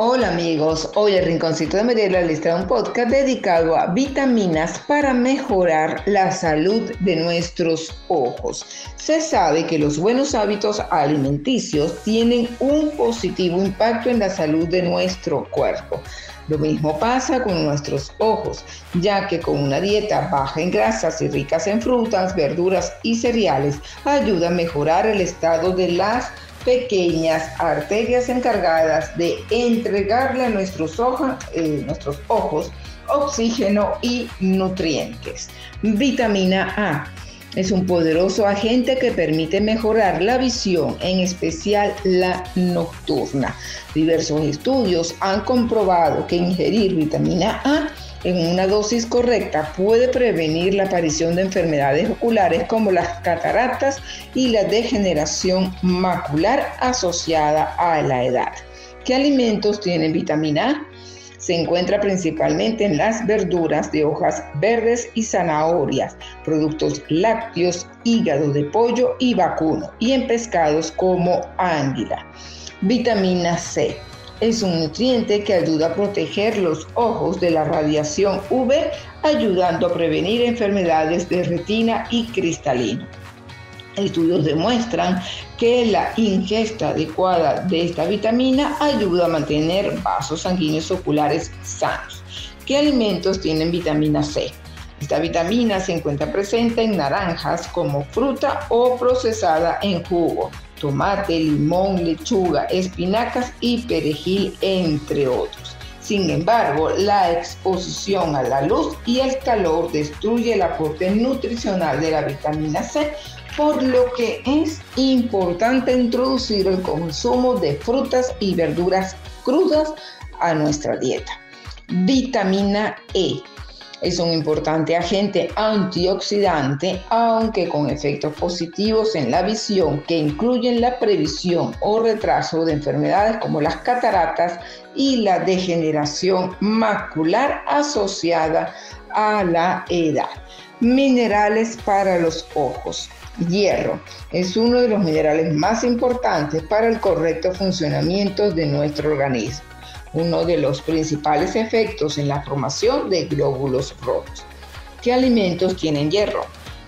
Hola amigos, hoy el Rinconcito de Mariela les trae un podcast dedicado a vitaminas para mejorar la salud de nuestros ojos. Se sabe que los buenos hábitos alimenticios tienen un positivo impacto en la salud de nuestro cuerpo. Lo mismo pasa con nuestros ojos, ya que con una dieta baja en grasas y ricas en frutas, verduras y cereales ayuda a mejorar el estado de las pequeñas arterias encargadas de entregarle a nuestros, eh, nuestros ojos oxígeno y nutrientes. Vitamina A es un poderoso agente que permite mejorar la visión, en especial la nocturna. Diversos estudios han comprobado que ingerir vitamina A en una dosis correcta puede prevenir la aparición de enfermedades oculares como las cataratas y la degeneración macular asociada a la edad. ¿Qué alimentos tienen vitamina A? Se encuentra principalmente en las verduras de hojas verdes y zanahorias, productos lácteos, hígado de pollo y vacuno, y en pescados como ánguila. Vitamina C es un nutriente que ayuda a proteger los ojos de la radiación UV, ayudando a prevenir enfermedades de retina y cristalino. Estudios demuestran que la ingesta adecuada de esta vitamina ayuda a mantener vasos sanguíneos oculares sanos. ¿Qué alimentos tienen vitamina C? Esta vitamina se encuentra presente en naranjas como fruta o procesada en jugo, tomate, limón, lechuga, espinacas y perejil, entre otros. Sin embargo, la exposición a la luz y el calor destruye el aporte nutricional de la vitamina C, por lo que es importante introducir el consumo de frutas y verduras crudas a nuestra dieta. Vitamina E es un importante agente antioxidante, aunque con efectos positivos en la visión que incluyen la previsión o retraso de enfermedades como las cataratas y la degeneración macular asociada a la edad. Minerales para los ojos. Hierro es uno de los minerales más importantes para el correcto funcionamiento de nuestro organismo uno de los principales efectos en la formación de glóbulos rojos. ¿Qué alimentos tienen hierro?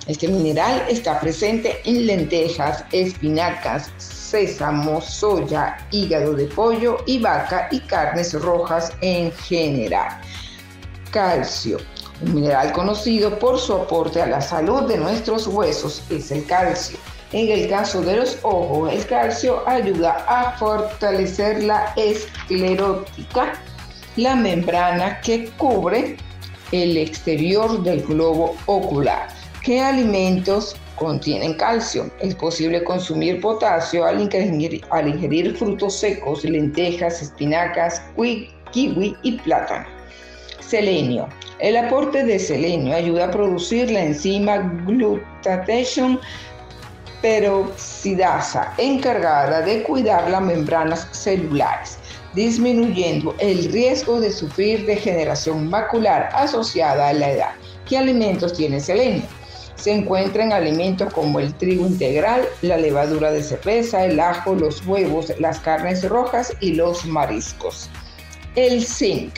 Este mineral está presente en lentejas, espinacas, sésamo, soya, hígado de pollo y vaca y carnes rojas en general. Calcio. Un mineral conocido por su aporte a la salud de nuestros huesos es el calcio. En el caso de los ojos, el calcio ayuda a fortalecer la esclerótica, la membrana que cubre el exterior del globo ocular. ¿Qué alimentos contienen calcio? Es posible consumir potasio al ingerir, al ingerir frutos secos, lentejas, espinacas, kiwi y plátano. Selenio. El aporte de selenio ayuda a producir la enzima glutathione peroxidasa encargada de cuidar las membranas celulares, disminuyendo el riesgo de sufrir degeneración macular asociada a la edad. ¿Qué alimentos tiene selenio? Se encuentra en alimentos como el trigo integral, la levadura de cerveza, el ajo, los huevos, las carnes rojas y los mariscos. El zinc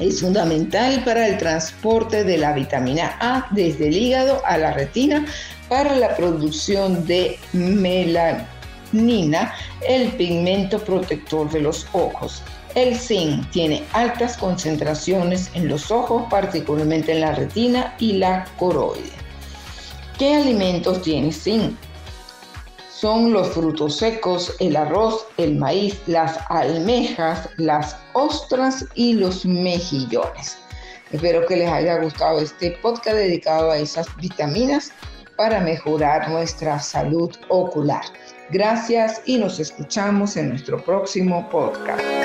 es fundamental para el transporte de la vitamina A desde el hígado a la retina para la producción de melanina, el pigmento protector de los ojos. El zinc tiene altas concentraciones en los ojos, particularmente en la retina y la coroide. ¿Qué alimentos tiene zinc? Son los frutos secos, el arroz, el maíz, las almejas, las ostras y los mejillones. Espero que les haya gustado este podcast dedicado a esas vitaminas para mejorar nuestra salud ocular. Gracias y nos escuchamos en nuestro próximo podcast.